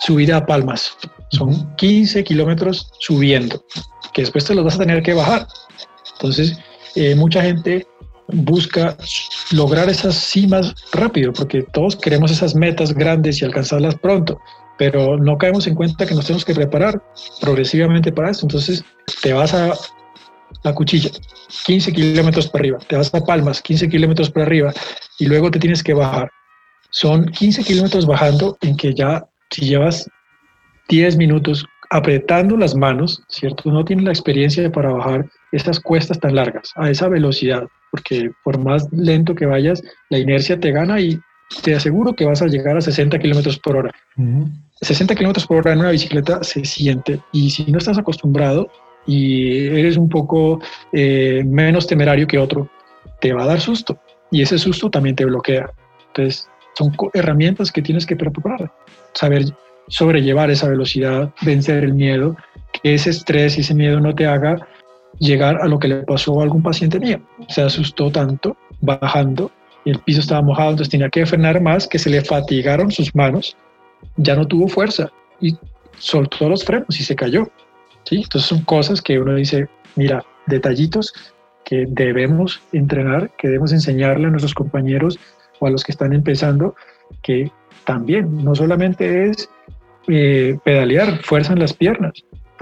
subida a Palmas. Son 15 kilómetros subiendo, que después te los vas a tener que bajar. Entonces, eh, mucha gente busca lograr esas cimas rápido, porque todos queremos esas metas grandes y alcanzarlas pronto, pero no caemos en cuenta que nos tenemos que preparar progresivamente para eso. Entonces, te vas a la cuchilla, 15 kilómetros para arriba, te vas a Palmas, 15 kilómetros para arriba, y luego te tienes que bajar. Son 15 kilómetros bajando en que ya, si llevas 10 minutos apretando las manos, ¿cierto? No tienes la experiencia para bajar estas cuestas tan largas a esa velocidad, porque por más lento que vayas, la inercia te gana y te aseguro que vas a llegar a 60 kilómetros por hora. 60 kilómetros por hora en una bicicleta se siente y si no estás acostumbrado, y eres un poco eh, menos temerario que otro, te va a dar susto y ese susto también te bloquea. Entonces, son herramientas que tienes que preparar, saber sobrellevar esa velocidad, vencer el miedo, que ese estrés y ese miedo no te haga llegar a lo que le pasó a algún paciente mío. Se asustó tanto bajando y el piso estaba mojado, entonces tenía que frenar más, que se le fatigaron sus manos, ya no tuvo fuerza y soltó los frenos y se cayó. Entonces son cosas que uno dice, mira, detallitos que debemos entrenar, que debemos enseñarle a nuestros compañeros o a los que están empezando, que también no solamente es eh, pedalear, fuerza en las piernas,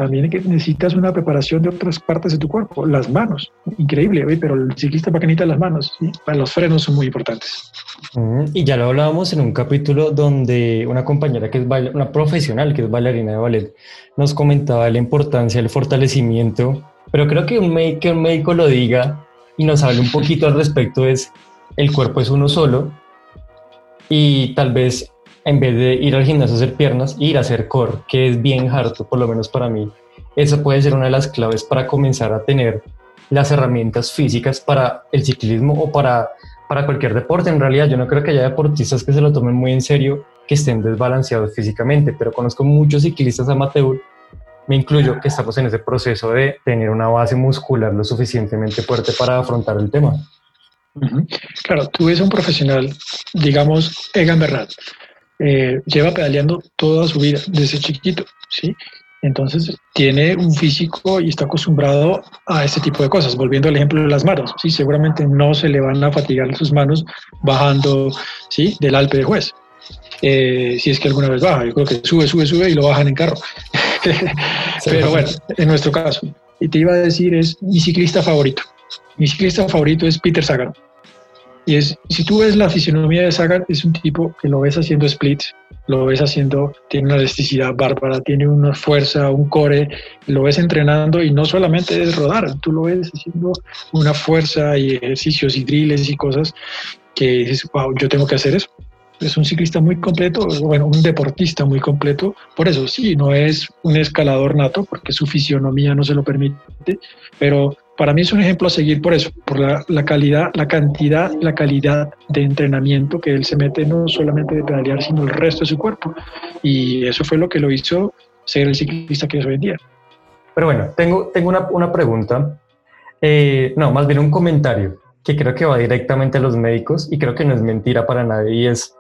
también necesitas una preparación de otras partes de tu cuerpo, las manos, increíble, pero el ciclista para que las manos, para los frenos son muy importantes.
Mm, y ya lo hablábamos en un capítulo donde una compañera que es una profesional que es bailarina de ballet nos comentaba la importancia del fortalecimiento, pero creo que un, que un médico lo diga y nos hable un poquito al respecto es el cuerpo es uno solo y tal vez en vez de ir al gimnasio a hacer piernas, ir a hacer core, que es bien harto, por lo menos para mí. Esa puede ser una de las claves para comenzar a tener las herramientas físicas para el ciclismo o para, para cualquier deporte. En realidad, yo no creo que haya deportistas que se lo tomen muy en serio, que estén desbalanceados físicamente, pero conozco muchos ciclistas amateur, me incluyo, que estamos en ese proceso de tener una base muscular lo suficientemente fuerte para afrontar el tema.
Claro, tú eres un profesional, digamos, Egan Bernal, eh, lleva pedaleando toda su vida, desde chiquito, ¿sí? Entonces tiene un físico y está acostumbrado a este tipo de cosas. Volviendo al ejemplo de las manos, sí, seguramente no se le van a fatigar sus manos bajando, sí, del Alpe de Juez. Eh, si es que alguna vez baja, yo creo que sube, sube, sube y lo bajan en carro. Pero bueno, en nuestro caso. Y te iba a decir es mi ciclista favorito. Mi ciclista favorito es Peter Sagan. Y es, si tú ves la fisionomía de Sagan, es un tipo que lo ves haciendo splits, lo ves haciendo, tiene una elasticidad bárbara, tiene una fuerza, un core, lo ves entrenando y no solamente es rodar, tú lo ves haciendo una fuerza y ejercicios y drills y cosas que dices, wow, yo tengo que hacer eso. es un ciclista muy completo, bueno, un deportista muy completo. Por eso sí, no es un escalador nato, porque su fisionomía no se lo permite, pero para mí es un ejemplo a seguir por eso, por la, la calidad, la cantidad, la calidad de entrenamiento que él se mete no solamente de pedalear, sino el resto de su cuerpo. Y eso fue lo que lo hizo ser el ciclista que es hoy en día.
Pero bueno, tengo, tengo una, una pregunta, eh, no, más bien un comentario que creo que va directamente a los médicos y creo que no es mentira para nadie y es,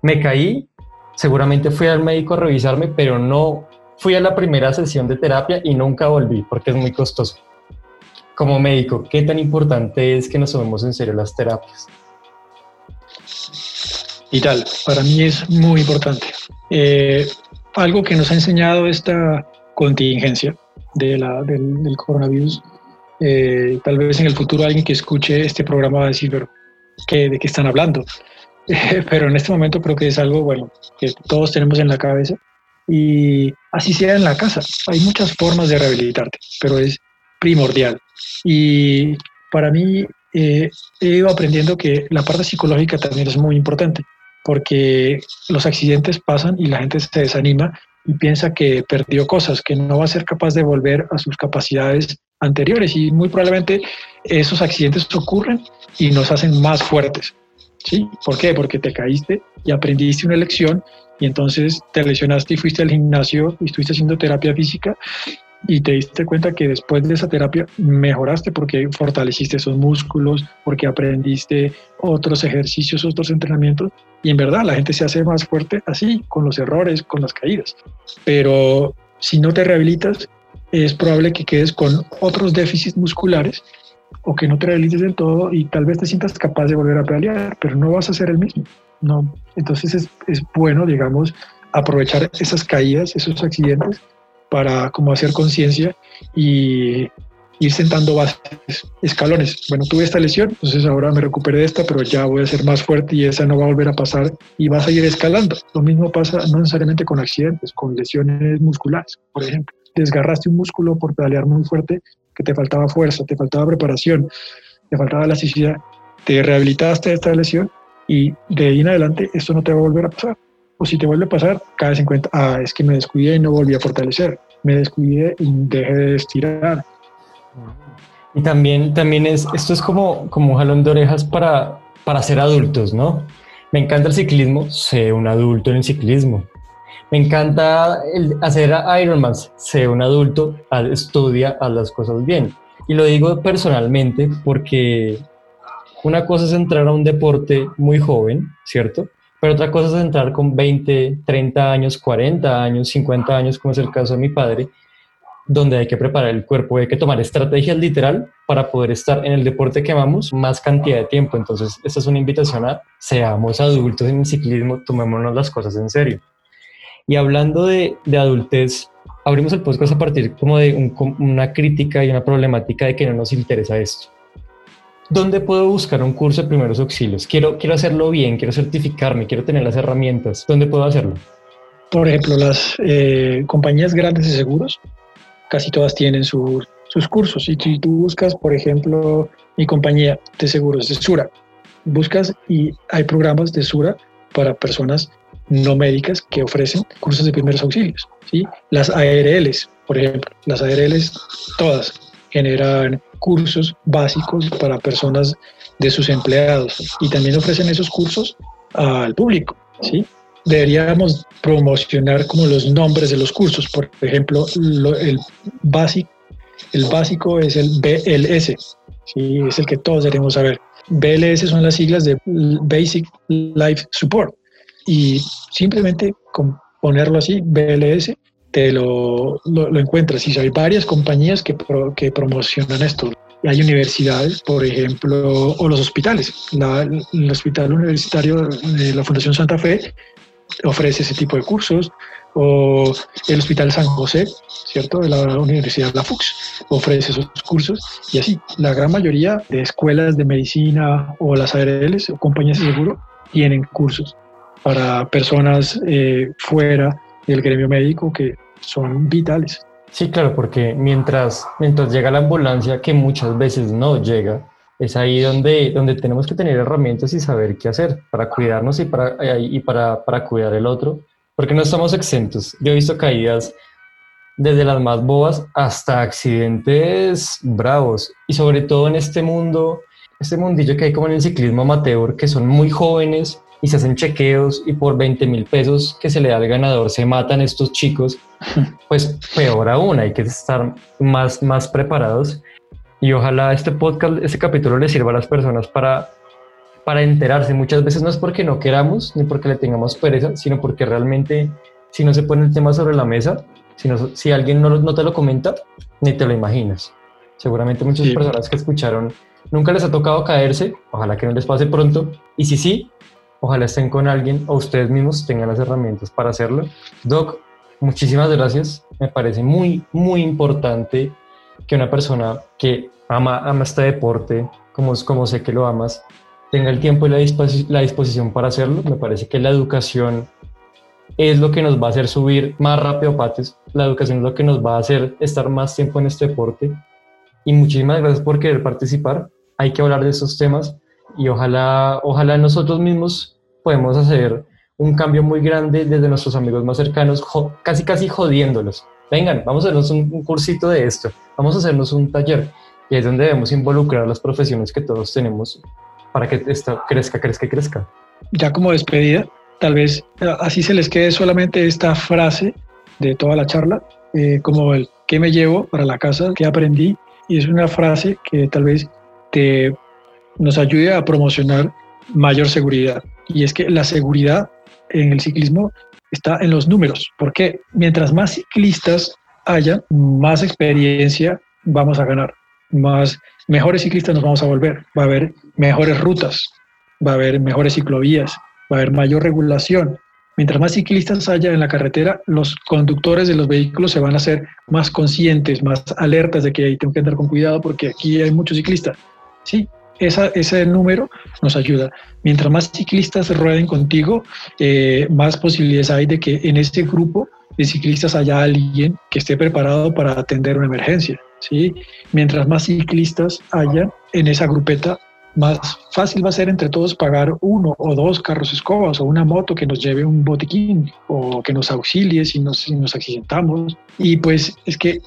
me caí, seguramente fui al médico a revisarme, pero no fui a la primera sesión de terapia y nunca volví porque es muy costoso. Como médico, ¿qué tan importante es que nos tomemos en serio las terapias?
Y tal, para mí es muy importante. Eh, algo que nos ha enseñado esta contingencia del, coronavirus, eh, tal vez en el futuro alguien que escuche este programa va a decir, pero ¿qué, ¿de qué están hablando? pero en este momento creo que es algo, bueno, que todos tenemos en la cabeza y así sea en la casa. Hay muchas formas de rehabilitarte, pero es primordial. Y para mí eh, he ido aprendiendo que la parte psicológica también es muy importante, porque los accidentes pasan y la gente se desanima y piensa que perdió cosas, que no va a ser capaz de volver a sus capacidades anteriores y muy probablemente esos accidentes ocurren y nos hacen más fuertes. ¿Sí? ¿Por qué? Porque te caíste y aprendiste una lección y entonces te lesionaste y fuiste al gimnasio y estuviste haciendo terapia física y te diste cuenta que después de esa terapia mejoraste porque fortaleciste esos músculos, porque aprendiste otros ejercicios, otros entrenamientos y en verdad la gente se hace más fuerte así, con los errores, con las caídas. Pero si no te rehabilitas, es probable que quedes con otros déficits musculares o que no te rehabilites del todo y tal vez te sientas capaz de volver a pelear, pero no vas a ser el mismo. No. Entonces es, es bueno, digamos, aprovechar esas caídas, esos accidentes para como hacer conciencia y ir sentando bases, escalones. Bueno, tuve esta lesión, entonces ahora me recuperé de esta, pero ya voy a ser más fuerte y esa no va a volver a pasar y vas a ir escalando. Lo mismo pasa no necesariamente con accidentes, con lesiones musculares, por ejemplo. Desgarraste un músculo por pedalear muy fuerte que te faltaba fuerza, te faltaba preparación, te faltaba elasticidad. Te rehabilitaste de esta lesión y de ahí en adelante esto no te va a volver a pasar. O si te vuelve a pasar, caes en cuenta, ah, es que me descuidé y no volví a fortalecer, me descuidé y dejé de estirar.
Y también, también es, esto es como, como un jalón de orejas para, para ser adultos, ¿no? Me encanta el ciclismo, sé un adulto en el ciclismo. Me encanta el hacer Ironman, sé un adulto, estudia, haz las cosas bien. Y lo digo personalmente porque una cosa es entrar a un deporte muy joven, ¿cierto? Pero otra cosa es entrar con 20, 30 años, 40 años, 50 años, como es el caso de mi padre, donde hay que preparar el cuerpo, hay que tomar estrategias literal para poder estar en el deporte que amamos más cantidad de tiempo. Entonces, esta es una invitación a seamos adultos en el ciclismo, tomémonos las cosas en serio. Y hablando de, de adultez, abrimos el podcast a partir como de una crítica y una problemática de que no nos interesa esto. ¿Dónde puedo buscar un curso de primeros auxilios? Quiero, quiero hacerlo bien, quiero certificarme, quiero tener las herramientas. ¿Dónde puedo hacerlo?
Por ejemplo, las eh, compañías grandes de seguros, casi todas tienen sus, sus cursos. Y si tú buscas, por ejemplo, mi compañía de seguros de Sura, buscas y hay programas de Sura para personas no médicas que ofrecen cursos de primeros auxilios. ¿sí? Las ARLs, por ejemplo, las ARLs todas generan cursos básicos para personas de sus empleados y también ofrecen esos cursos al público, ¿sí? Deberíamos promocionar como los nombres de los cursos, por ejemplo, el, básico, el básico es el BLS, ¿sí? es el que todos debemos saber. BLS son las siglas de Basic Life Support y simplemente con ponerlo así, BLS, te lo, lo, encuentras. Y hay varias compañías que, que promocionan esto. Hay universidades, por ejemplo, o los hospitales. el Hospital Universitario de la Fundación Santa Fe ofrece ese tipo de cursos, o el Hospital San José, ¿cierto? De la Universidad La Fux ofrece esos cursos, y así, la gran mayoría de escuelas de medicina o las ARLs o compañías de seguro tienen cursos para personas eh, fuera del gremio médico que son vitales.
Sí, claro, porque mientras, mientras llega la ambulancia, que muchas veces no llega, es ahí donde, donde tenemos que tener herramientas y saber qué hacer para cuidarnos y para, y para, para cuidar el otro, porque no estamos exentos. Yo he visto caídas desde las más bobas hasta accidentes bravos y sobre todo en este mundo, este mundillo que hay como en el ciclismo amateur, que son muy jóvenes y se hacen chequeos y por 20 mil pesos que se le da al ganador se matan estos chicos, pues peor aún, hay que estar más, más preparados y ojalá este podcast, este capítulo le sirva a las personas para, para enterarse. Muchas veces no es porque no queramos ni porque le tengamos pereza, sino porque realmente si no se pone el tema sobre la mesa, si, si alguien no, no, te lo comenta, ni te lo imaginas. Seguramente muchas personas que escucharon nunca les ha tocado caerse, ojalá que no les pase pronto. Y si sí, ojalá estén con alguien o ustedes mismos tengan las herramientas para hacerlo. Doc, muchísimas gracias. Me parece muy, muy importante que una persona que ama, ama este deporte, como, como sé que lo amas, tenga el tiempo y la, la disposición para hacerlo. Me parece que la educación es lo que nos va a hacer subir más rápido pates. La educación es lo que nos va a hacer estar más tiempo en este deporte. Y muchísimas gracias por querer participar. Hay que hablar de esos temas y ojalá, ojalá nosotros mismos podemos hacer un cambio muy grande desde nuestros amigos más cercanos, casi casi jodiéndolos. Vengan, vamos a hacernos un, un cursito de esto, vamos a hacernos un taller y es donde debemos involucrar las profesiones que todos tenemos para que esto crezca, crezca crezca.
Ya como despedida, tal vez eh, así se les quede solamente esta frase de toda la charla, eh, como el ¿qué me llevo para la casa? ¿Qué aprendí? Y es una frase que tal vez te, nos ayude a promocionar mayor seguridad. Y es que la seguridad en el ciclismo está en los números, porque mientras más ciclistas haya, más experiencia vamos a ganar más mejores ciclistas nos vamos a volver. Va a haber mejores rutas, va a haber mejores ciclovías, va a haber mayor regulación. Mientras más ciclistas haya en la carretera, los conductores de los vehículos se van a hacer más conscientes, más alertas de que ahí tengo que andar con cuidado porque aquí hay muchos ciclistas. Sí, esa, ese número nos ayuda. Mientras más ciclistas rueden contigo, eh, más posibilidades hay de que en este grupo de ciclistas haya alguien que esté preparado para atender una emergencia. ¿sí? Mientras más ciclistas haya en esa grupeta, más fácil va a ser entre todos pagar uno o dos carros escobas o una moto que nos lleve un botiquín o que nos auxilie si nos, si nos accidentamos. Y pues es que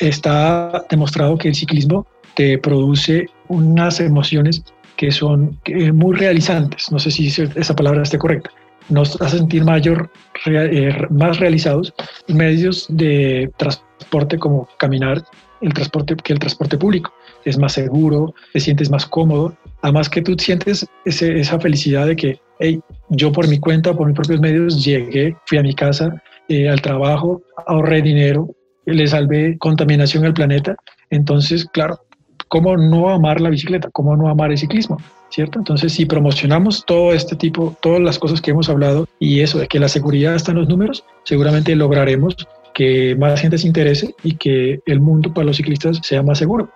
está demostrado que el ciclismo te produce unas emociones que son muy realizantes. No sé si esa palabra esté correcta. Nos hace sentir mayor, eh, más realizados medios de transporte como caminar, el transporte que el transporte público. Es más seguro, te sientes más cómodo. Además que tú sientes esa felicidad de que, hey, yo por mi cuenta, por mis propios medios, llegué, fui a mi casa, eh, al trabajo, ahorré dinero, le salvé contaminación al planeta. Entonces, claro, ¿cómo no amar la bicicleta? ¿Cómo no amar el ciclismo? ¿Cierto? Entonces, si promocionamos todo este tipo, todas las cosas que hemos hablado y eso de que la seguridad está en los números, seguramente lograremos que más gente se interese y que el mundo para los ciclistas sea más seguro.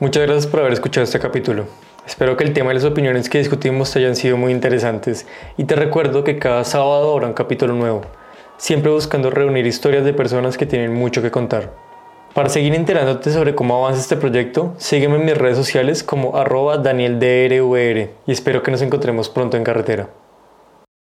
Muchas gracias por haber escuchado este capítulo. Espero que el tema y las opiniones que discutimos te hayan sido muy interesantes y te recuerdo que cada sábado habrá un capítulo nuevo, siempre buscando reunir historias de personas que tienen mucho que contar. Para seguir enterándote sobre cómo avanza este proyecto, sígueme en mis redes sociales como arroba danieldrvr y espero que nos encontremos pronto en carretera.